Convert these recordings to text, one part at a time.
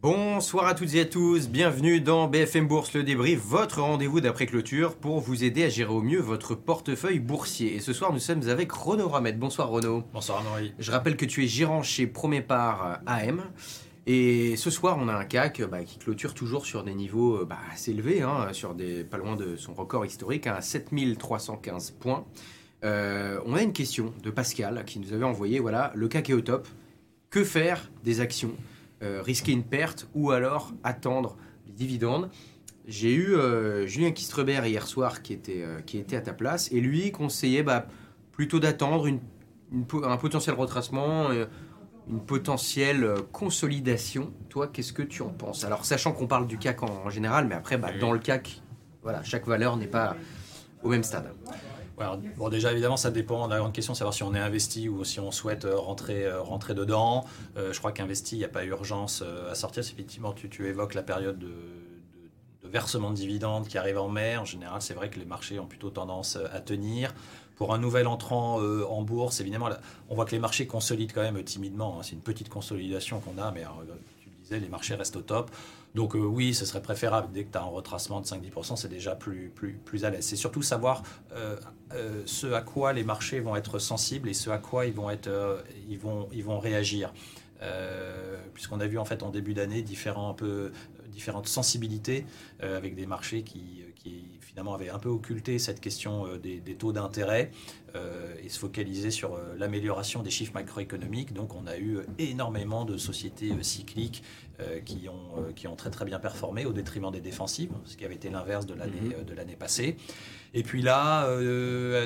Bonsoir à toutes et à tous, bienvenue dans BFM Bourse le débrief, votre rendez-vous d'après clôture pour vous aider à gérer au mieux votre portefeuille boursier. Et ce soir nous sommes avec Renaud Ramet. Bonsoir Renaud. Bonsoir Henri. Je rappelle que tu es gérant chez Premier AM. Et ce soir, on a un CAC bah, qui clôture toujours sur des niveaux bah, assez élevés, hein, sur des, pas loin de son record historique, hein, à 7315 points. Euh, on a une question de Pascal qui nous avait envoyé, voilà, le CAC est au top. Que faire des actions? euh, Risquer une perte ou alors attendre les dividendes. J'ai eu euh, Julien Kistrebert hier soir qui était, qui était à ta place et lui conseillait bah, plutôt d'attendre une, un potentiel retracement une potentielle consolidation. Toi, qu'est-ce que tu en penses? Alors, sachant qu'on parle du CAC en, général, mais après, bah, dans le CAC, voilà, chaque valeur n'est pas au même stade bon, déjà, évidemment, ça dépend. La grande question, c'est savoir si on est investi ou si on souhaite euh, rentrer, euh, rentrer dedans. Euh, je crois qu'investi, il n'y a pas urgence à sortir. Effectivement, tu, tu évoques la période de, versement de dividendes qui arrive en mai. En général, c'est vrai que les marchés ont plutôt tendance à tenir. Pour un nouvel entrant en bourse, évidemment, on voit que les marchés consolident quand même timidement. Hein. C'est une petite consolidation qu'on a, mais tu le disais, les marchés restent au top. Donc euh, oui, ce serait préférable. Dès que tu as un retracement de 5-10%, c'est déjà plus, à l'aise. C'est surtout savoir euh, euh, ce à quoi les marchés vont être sensibles et ce à quoi ils vont, réagir. Puisqu'on a vu en fait en début d'année différentes sensibilités avec des marchés qui, finalement avaient un peu occulté cette question des taux d'intérêt et se focaliser sur l'amélioration des chiffres macroéconomiques. Donc on a eu énormément de sociétés cycliques euh, qui, ont, euh, qui ont très très bien performé au détriment des défensives, ce qui avait été l'inverse de l'année mhm. euh, de l'année passée. Et puis là,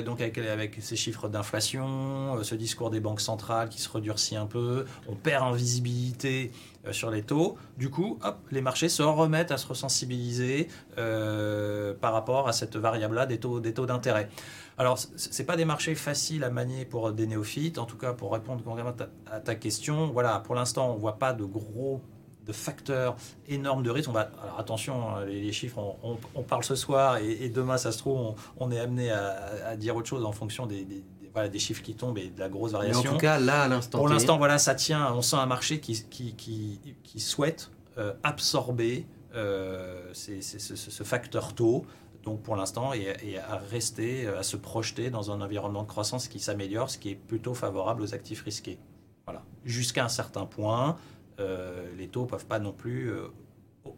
donc avec, avec, ces chiffres d'inflation, ce discours des banques centrales qui se redurcit un peu, on perd en visibilité sur les taux. Du coup, hop, les marchés se remettent à se resensibiliser par rapport à cette variable-là des taux des taux d'intérêt. Alors, ce n'est pas des marchés faciles à manier pour des néophytes. En tout cas, pour répondre à ta question, voilà, pour l'instant, on ne voit pas de gros de facteurs énormes de risques. On va, alors attention, hein, les, chiffres, on, parle ce soir et, demain, ça se trouve, on, est amené à, dire autre chose en fonction des, des, chiffres qui tombent et de la grosse variation. Mais en tout cas, là, à l'instant. Pour l'instant, voilà, ça tient. On sent un marché qui, qui, qui, souhaite euh, absorber euh, ce, facteur taux. Donc pour l'instant, et, à rester, euh, à se projeter dans un environnement de croissance qui s'améliore, ce qui est plutôt favorable aux actifs risqués. Voilà. Jusqu'à un certain point, euh, les taux ne peuvent pas non plus euh,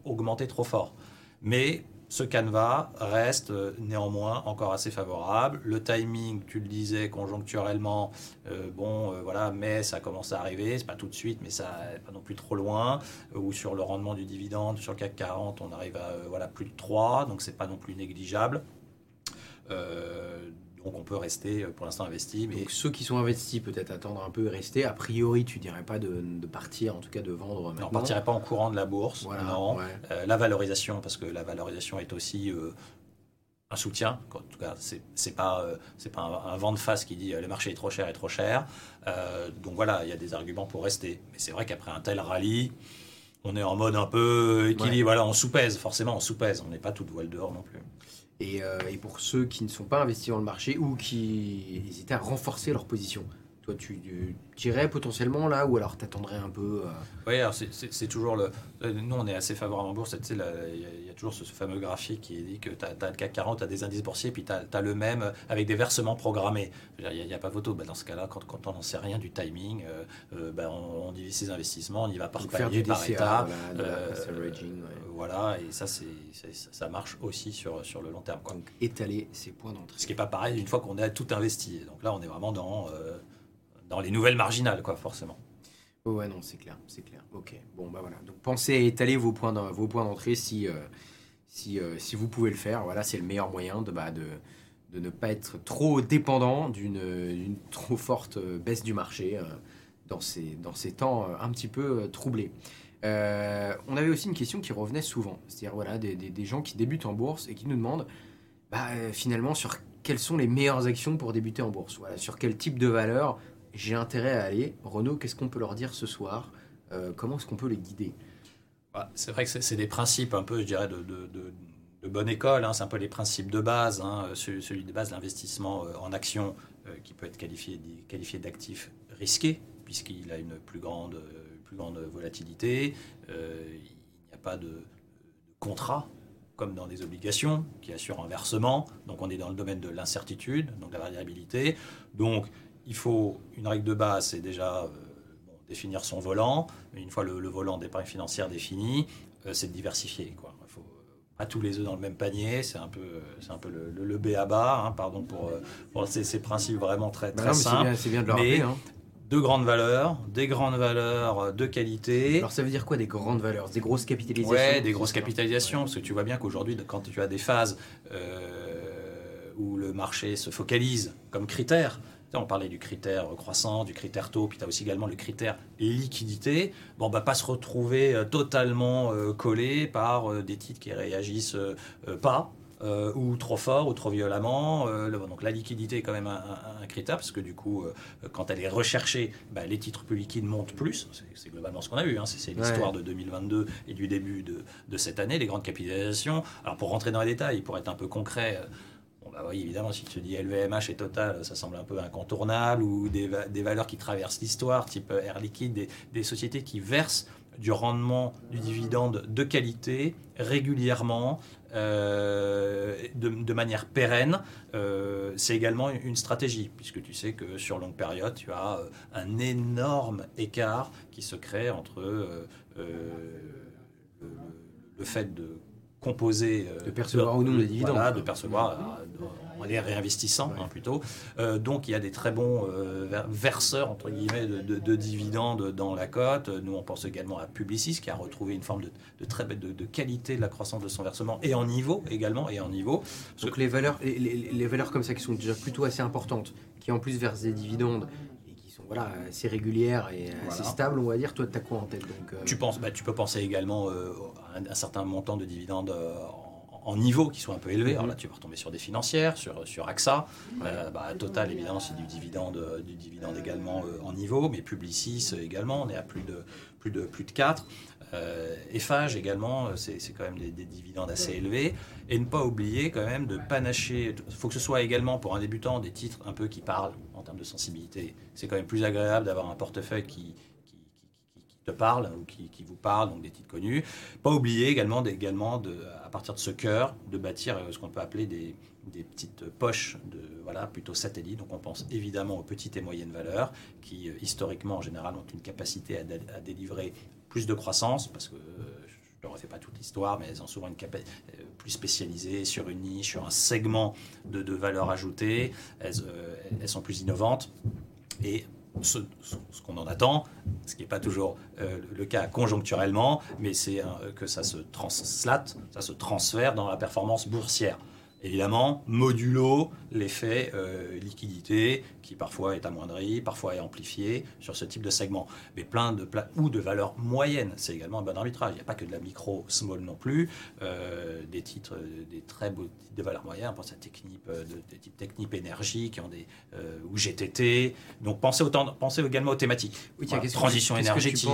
augmenter trop fort. Mais ce canevas reste euh, néanmoins encore assez favorable. Le timing, tu le disais conjoncturellement, bon, voilà, mais ça commence à arriver, c'est pas tout de suite, mais ça pas non plus trop loin. ou sur le rendement du dividende, sur le CAC 40, on arrive à voilà, plus de 3, donc c'est pas non plus négligeable. Donc on peut rester euh, pour l'instant investi. Mais... ceux qui sont investis, peut-être attendre un peu et rester. A priori, tu dirais pas de, partir, en tout cas de vendre. on ne partirait pas en courant de la bourse. non. Euh, la valorisation, parce que la valorisation est aussi euh, un soutien. En tout cas, c'est n'est pas, c'est pas un, vent de face qui dit le marché est trop cher, est trop cher. donc voilà, il y a des arguments pour rester. Mais c'est vrai qu'après un tel rallye, on est en mode un peu équilibre. Voilà, on sous-pèse, forcément, on sous-pèse. On n'est pas toute voile dehors non plus. Euh, et, pour ceux qui ne sont pas investis dans le marché ou qui hésitaient à renforcer leur position. Toi, tu, tirais potentiellement là ou alors t'attendrais un peu euh... Oui, alors c'est toujours le. Nous, on est assez favorable en bourse. Il y, a toujours ce, fameux graphique qui dit que tu as, le CAC 40, tu as des indices boursiers, puis tu as, le même avec des versements programmés. Il n'y a, pas photo. Bah, dans ce cas-là, quand, quand on n'en sait rien du timing, euh, euh, bah, on, divise ses investissements, on y va par palier, par état. Voilà, et ça, ça marche aussi sur, sur le long terme. Quoi. Donc, étaler ses points d'entrée. Ce qui n'est pas pareil une fois qu'on a tout investi. Donc là, on est vraiment dans dans les nouvelles marginales, quoi, forcément. ouais, non, c'est clair, c'est clair. Ok, bon, bah voilà. Donc pensez à étaler vos points d'entrée si, euh, euh, si vous pouvez le faire. Voilà, c'est le meilleur moyen de, bah, ne pas être trop dépendant d'une trop forte euh, baisse du marché dans, ces, dans ces temps un petit peu troublés. on avait aussi une question qui revenait souvent, c'est-à-dire voilà, des, gens qui débutent en bourse et qui nous demandent bah, finalement sur quelles sont les meilleures actions pour débuter en bourse, voilà, sur quel type de valeur j'ai intérêt à aller. Renaud, qu'est-ce qu'on peut leur dire ce soir? Euh, Comment est-ce qu'on peut les guider? Bah, C'est vrai que c'est des principes un peu, je dirais, de, bonne école. Hein. C'est un peu les principes de base. Hein. Celui, de base, l'investissement euh, en action, euh, qui peut être qualifié, d'actif risqué, puisqu'il a une plus grande, plus grande volatilité. pas de, de contrat comme dans des obligations qui assurent un versement. Donc on est dans le domaine de l'incertitude, donc de la variabilité. Donc il faut une règle de base, c'est déjà euh, bon, définir son volant. Mais une fois le, le volant d'épargne financière défini, euh, c'est de diversifier. Quoi. Il faut euh, pas tous les œufs dans le même panier. C'est un peu, c'est un peu le, le, le B à bas. Hein, pardon pour, pour ces, ces principes vraiment très, Bah très mais c'est simples. bien, c'est bien de le mais- rappeler. hein. De grandes valeurs, des grandes valeurs de qualité. Alors ça veut dire quoi des grandes valeurs? Des grosses capitalisations? Ouais, des grosses capitalisations, parce que tu vois bien qu'aujourd'hui, quand tu as des phases euh, où le marché se focalise comme critère, on parlait du critère croissant, du critère taux, puis tu as aussi également le critère liquidité. Bon, on va pas se retrouver euh, totalement euh, collé par euh, des titres qui réagissent euh, euh, pas. euh, ou trop fort ou trop violemment. Euh, le- donc la liquidité est quand même un, un- un critère parce que du coup, euh, quand elle est recherchée, bah, les titres plus liquides montent plus. C'est- globalement ce qu'on a vu. hein. C'est c'est l'histoire de 2022 et du début de, de cette année, les grandes capitalisations. Alors pour rentrer dans les détails, pour être un peu concret. Bah oui, évidemment, si tu dis LVMH et Total, ça semble un peu incontournable, ou des, va- des valeurs qui traversent l'histoire, type Air Liquide, des, des sociétés qui versent du rendement du dividende de qualité régulièrement, euh, de, de manière pérenne, euh, c'est également une stratégie, puisque tu sais que sur longue période, tu as euh, un énorme écart qui se crée entre euh, le, le fait de composer, De percevoir ou non les dividendes. voilà, de percevoir les réinvestissant hein, plutôt. Euh, donc il y a des très bons euh, ver- verseurs entre guillemets de, de- de dividendes dans la cote. Nous on pense également à Publicis qui a retrouvé une forme de, de très de, qualité de la croissance de son versement et en niveau également et en niveau. Donc les valeurs, les, les- les valeurs comme ça qui sont déjà plutôt assez importantes, qui en plus versent des dividendes et qui sont voilà, assez régulières et assez Voilà. stables, on va dire, toi tu as quoi en tête donc, euh, Tu, penses, bah, tu peux penser également euh, à un, un certain montant de dividendes euh, en, niveau qui soit un peu élevé. Alors là, tu vas retomber sur des financières, sur, sur AXA. Euh, bah, Total, évidemment, c'est du dividende, euh, du dividende également euh, en niveau, mais Publicis également, on est à plus de, plus de, plus de 4. Euh, Eiffage également, c'est quand même des, des dividendes assez élevés. Et ne pas oublier quand même de panacher, il faut que ce soit également pour un débutant des titres un peu qui parlent en termes de sensibilité. C'est quand même plus agréable d'avoir un portefeuille qui te parle ou qui, qui vous parle, donc des titres connus. Pas oublier également, également de, à partir de ce cœur, de bâtir euh, ce qu'on peut appeler des, des petites poches de voilà plutôt satellites. Donc on pense évidemment aux petites et moyennes valeurs qui euh, historiquement en général ont une capacité à, à délivrer plus de croissance parce que euh, je ne refais pas toute l'histoire, mais elles ont souvent une capacité plus spécialisée sur une niche, sur un segment de, de valeur ajoutée. Elles, elles sont plus innovantes. Et ce, qu'on en attend, ce qui n'est pas toujours euh, le cas conjoncturellement, mais c'est euh, que ça se translate, ça se transfère dans la performance boursière. Évidemment, modulo l'effet euh, liquidité qui parfois est amoindri, parfois est amplifié sur ce type de segment. Mais plein de pla- ou de valeurs moyennes, c'est également un bon arbitrage. Il n'y a pas que de la micro small non plus, euh, des titres, euh, des très beaux titres de valeurs moyennes. On pense à Technip, de- des types Technip Énergie qui ont des euh, ou GTT. Donc pensez autant, pensez également aux thématiques. Oui, tiens, Voilà, transition que énergétique.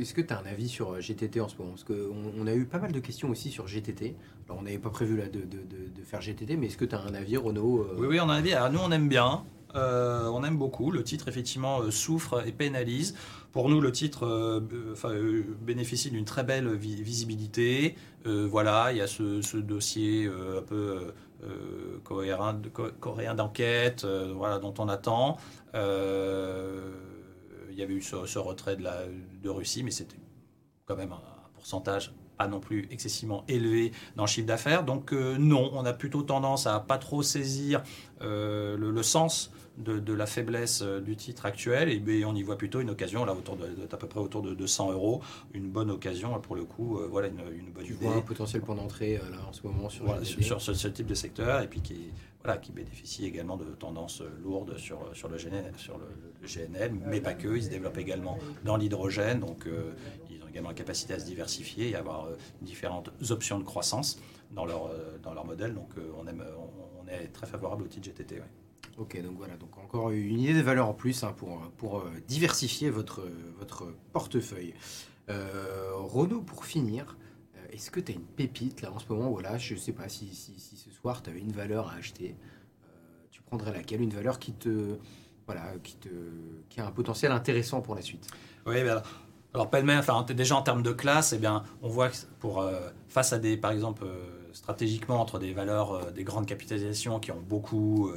Est-ce que tu as un avis sur GTT en ce moment? Parce qu'on on a eu pas mal de questions aussi sur GTT. Alors, on n'avait pas prévu là, de, de- de- de faire GTT, mais est-ce que tu as un avis, Renault euh, Oui, oui, on a un avis. Alors, nous, on aime bien. Euh, on aime beaucoup. Le titre, effectivement, euh, souffre et pénalise. Pour nous, le titre bénéficie d'une très belle vi- visibilité. Voilà, il y a ce, dossier un peu coréen, co- coréen d'enquête voilà, dont on attend. Il y avait eu ce, retrait de, Russie, mais c'était quand même un pourcentage pas non plus excessivement élevé dans le chiffre d'affaires. Donc euh, non, on a plutôt tendance à pas trop saisir euh, le, le sens de, de la faiblesse euh, du titre actuel et on y voit plutôt une occasion là autour de, de- à peu près autour de 200 euros, une bonne occasion pour le coup, euh, voilà une, une bonne Tu idée. vois un potentiel point d'entrée euh, là en ce moment sur Voilà, sur, sur ce, ce type de secteur et puis qui, voilà, qui bénéficie également de tendances lourdes sur, sur, le, GNL, sur le, le GNL, mais pas que. Ils se développent également dans l'hydrogène, donc euh, également la capacité à se diversifier et à avoir euh, différentes options de croissance dans leur, euh, dans leur modèle. Donc euh, on, aime, on, on est très favorable au titre GTT. ouais. Ok, donc voilà, donc encore une idée de valeur en plus hein, pour, pour diversifier votre, votre portefeuille. Euh, Renaud, pour finir, est-ce que tu as une pépite là en ce moment Voilà, je sais pas si, si, si ce soir tu avais une valeur à acheter, euh, tu prendrais laquelle? Une valeur qui te. Voilà, qui, te, qui a un potentiel intéressant pour la suite? Oui, mais alors, Alors pêle-mêle, enfin, déjà en termes de classe, eh bien, on voit que pour, euh, face à des, par exemple, euh, stratégiquement entre des valeurs, euh, des grandes capitalisations qui ont beaucoup,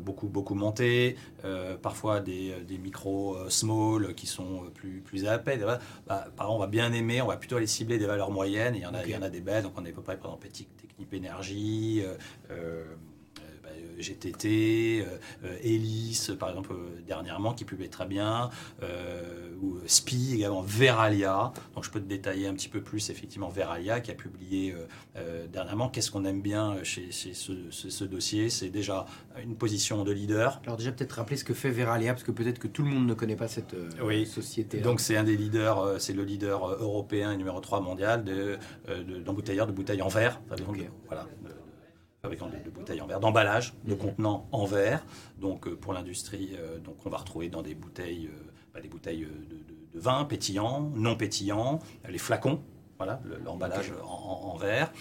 beaucoup, beaucoup monté, parfois des, des micro small qui sont plus, plus à peine. Bah, on va bien aimer, on va plutôt aller cibler des valeurs moyennes. Il y en a, il y en a des belles, donc on est à peu près, par exemple, Technip Énergie. GTT, Hélice, par exemple, dernièrement, qui publie très bien, ou SPI également, Veralia. Donc je peux te détailler un petit peu plus, effectivement, Veralia, qui a publié dernièrement. Qu'est-ce qu'on aime bien chez, ce, dossier? C'est déjà une position de leader. Alors déjà, peut-être rappeler ce que fait Veralia, parce que peut-être que tout le monde ne connaît pas cette société. Donc c'est un des leaders, c'est le leader européen et numéro 3 mondial d'embouteilleurs de, de, bouteilles en verre. Voilà, fabricant de, bouteilles en verre, d'emballage, de contenants en verre. Donc euh, pour l'industrie, euh, donc on va retrouver dans des bouteilles, euh, bah, des bouteilles de, vin pétillant, non pétillant, les flacons, voilà, l'emballage en, verre.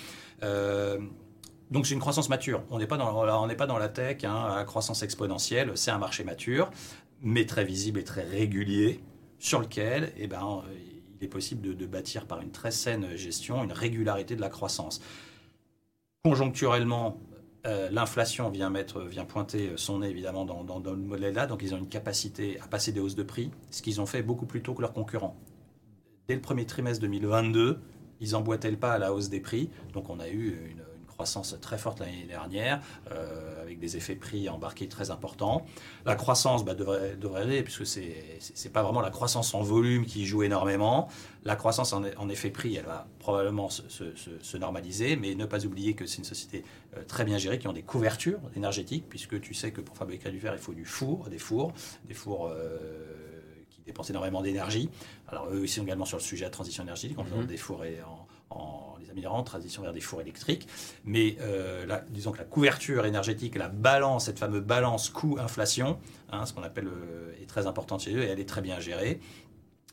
donc c'est une croissance mature. On n'est pas dans, on n'est pas dans la tech, hein, à croissance exponentielle. C'est un marché mature, mais très visible et très régulier, sur lequel, eh ben, il est possible de, de bâtir par une très saine gestion une régularité de la croissance. Conjoncturellement, euh, l'inflation vient, mettre, vient pointer son nez évidemment dans, le modèle-là, donc ils ont une capacité à passer des hausses de prix, ce qu'ils ont fait beaucoup plus tôt que leurs concurrents. Dès le premier trimestre 2022, ils emboîtaient le pas à la hausse des prix, donc on a eu une, croissance très forte l'année dernière, euh, avec des effets prix embarqués très importants. La croissance bah, devrait, devrait aller, puisque ce n'est pas vraiment la croissance en volume qui joue énormément. La croissance en, en effet prix, elle va probablement se, se, normaliser, mais ne pas oublier que c'est une société euh, très bien gérée, qui ont des couvertures énergétiques, puisque tu sais que pour fabriquer du verre, il faut du four, des fours, des fours... Euh, qui dépensent énormément d'énergie. Alors eux, ils sont également sur le sujet de la transition énergétique, en faisant mm-hmm. des fours et en, en les transition vers des fours électriques. Mais euh, disons que la couverture énergétique, la balance, cette fameuse balance coût-inflation, hein, ce qu'on appelle, euh, est très importante chez eux et elle est très bien gérée.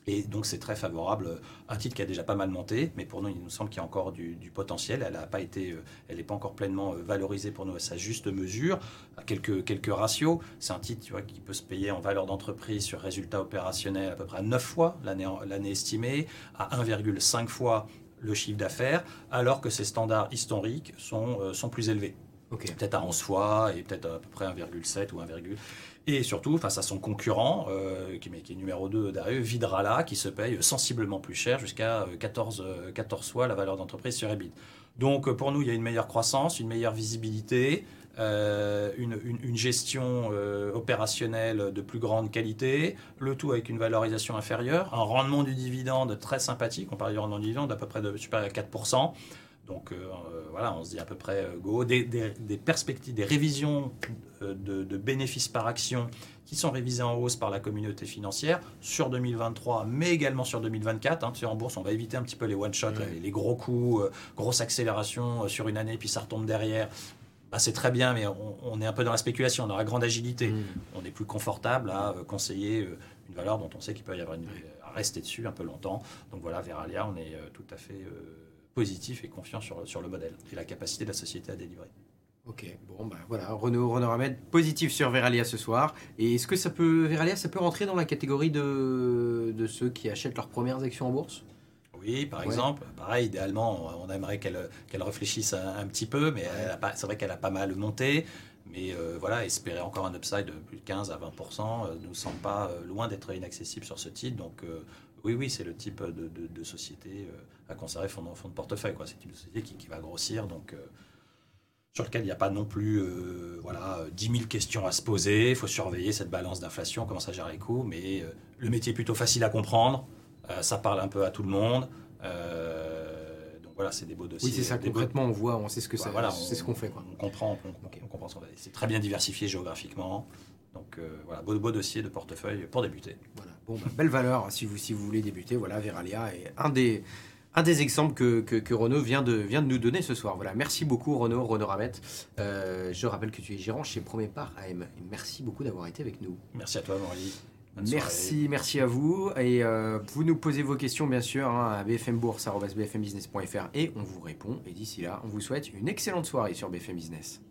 Et donc c'est très favorable, un titre qui a déjà pas mal monté, mais pour nous il nous semble qu'il y a encore du, potentiel. Elle n'a pas euh, n'est pas encore pleinement valorisée pour nous à sa juste mesure. À quelques, quelques ratios, c'est un titre qui peut se payer en valeur d'entreprise sur résultat opérationnel à peu près à 9 fois l'année estimée, à 1,5 fois le chiffre d'affaires, alors que ces standards historiques sont, euh, sont plus élevés. Peut-être à 11 fois et peut-être à peu près 1,7 ou 1, et surtout face à son concurrent, euh, qui, qui, est numéro 2 derrière, Vidrala, qui se paye sensiblement plus cher, jusqu'à 14, euh, 14 fois la valeur d'entreprise sur EBIT. Donc pour nous, il y a une meilleure croissance, une meilleure visibilité, euh, une, gestion euh, opérationnelle de plus grande qualité, le tout avec une valorisation inférieure, un rendement du dividende très sympathique, on parle du rendement du dividende d'à peu près de supérieur à 4%. Donc euh, voilà, on se dit à peu près go. Des, perspectives, des révisions de, bénéfices par action qui sont révisées en hausse par la communauté financière sur 2023, mais également sur 2024. Hein, sais, en bourse, on va éviter un petit peu les one-shots, les, les, gros coups, grosse accélération sur une année, puis ça retombe derrière. Bah, c'est très bien, mais on, est un peu dans la spéculation, dans la grande agilité. Mm. On est plus confortable à euh, conseiller euh, une valeur dont on sait qu'il peut y avoir une, à rester dessus un peu longtemps. Donc voilà, Veralia, on est euh, tout à fait positif et confiant sur, sur le modèle et la capacité de la société à délivrer. Ok, bon ben voilà, Renaud, Renaud Ramed, positif sur Veralia ce soir. Et est-ce que ça peut, Veralia, ça peut rentrer dans la catégorie de, de ceux qui achètent leurs premières actions en bourse? Par exemple. Pareil, idéalement, on aimerait qu'elle réfléchisse un, petit peu, mais c'est vrai qu'elle a pas mal monté. Mais euh, voilà, espérer encore un upside de plus de 15 à 20 euh, ne nous semble pas euh, loin d'être inaccessible sur ce titre. Donc oui, oui, c'est le type de, société à conserver fond, fond de portefeuille. C'est une société qui, va grossir, donc sur lequel il n'y a pas non plus voilà, 10 000 questions à se poser. Il faut surveiller cette balance d'inflation, comment ça gère les coûts. Mais le métier est plutôt facile à comprendre. Euh, ça parle un peu à tout le monde. Euh, donc voilà, c'est des beaux dossiers. Oui, c'est ça. Concrètement, on voit, on sait ce que ça, voilà, c'est ce qu'on fait. On comprend, on, comprend. C'est très bien diversifié géographiquement. Donc euh, voilà, beau, beau, dossier de portefeuille pour débuter. Voilà, bon, bah, belle valeur si vous, si vous voulez débuter. Voilà, Veralia est un des, un des exemples que, que, Renaud vient de, vient de nous donner ce soir. Voilà, merci beaucoup Renaud, Renaud Ramette. je rappelle que tu es gérant chez Premier Part AM. merci beaucoup d'avoir été avec nous. Merci à toi, Maurice. Merci, merci à vous. Et euh, vous nous posez vos questions, bien sûr, hein, à bfmbourse.bfmbusiness.fr et on vous répond. Et d'ici là, on vous souhaite une excellente soirée sur BFM Business.